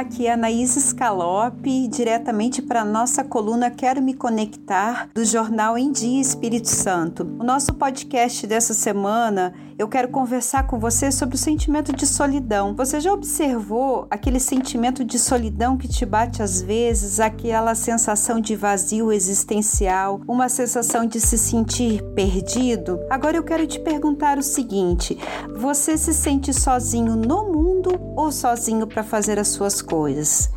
aqui é a Anaís Scalope, diretamente para a nossa coluna Quero Me Conectar, do jornal Em Dia Espírito Santo. O nosso podcast dessa semana eu quero conversar com você sobre o sentimento de solidão. Você já observou aquele sentimento de solidão que te bate às vezes, aquela sensação de vazio existencial, uma sensação de se sentir perdido? Agora eu quero te perguntar o seguinte: você se sente sozinho no mundo ou sozinho para fazer as suas coisas?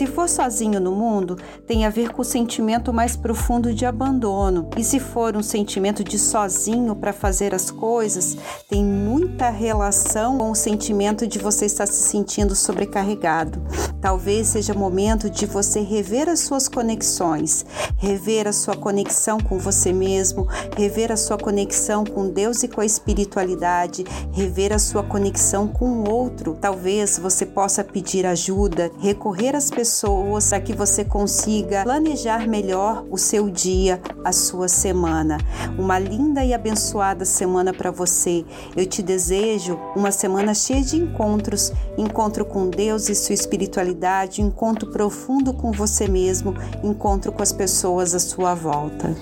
Se for sozinho no mundo, tem a ver com o sentimento mais profundo de abandono. E se for um sentimento de sozinho para fazer as coisas, tem muita relação com o sentimento de você estar se sentindo sobrecarregado. Talvez seja momento de você rever as suas conexões, rever a sua conexão com você mesmo, rever a sua conexão com Deus e com a espiritualidade, rever a sua conexão com o outro. Talvez você possa pedir ajuda, recorrer às pessoas para que você consiga planejar melhor o seu dia, a sua semana. Uma linda e abençoada semana para você. Eu te desejo uma semana cheia de encontros, encontro com Deus e sua espiritualidade, encontro profundo com você mesmo, encontro com as pessoas à sua volta.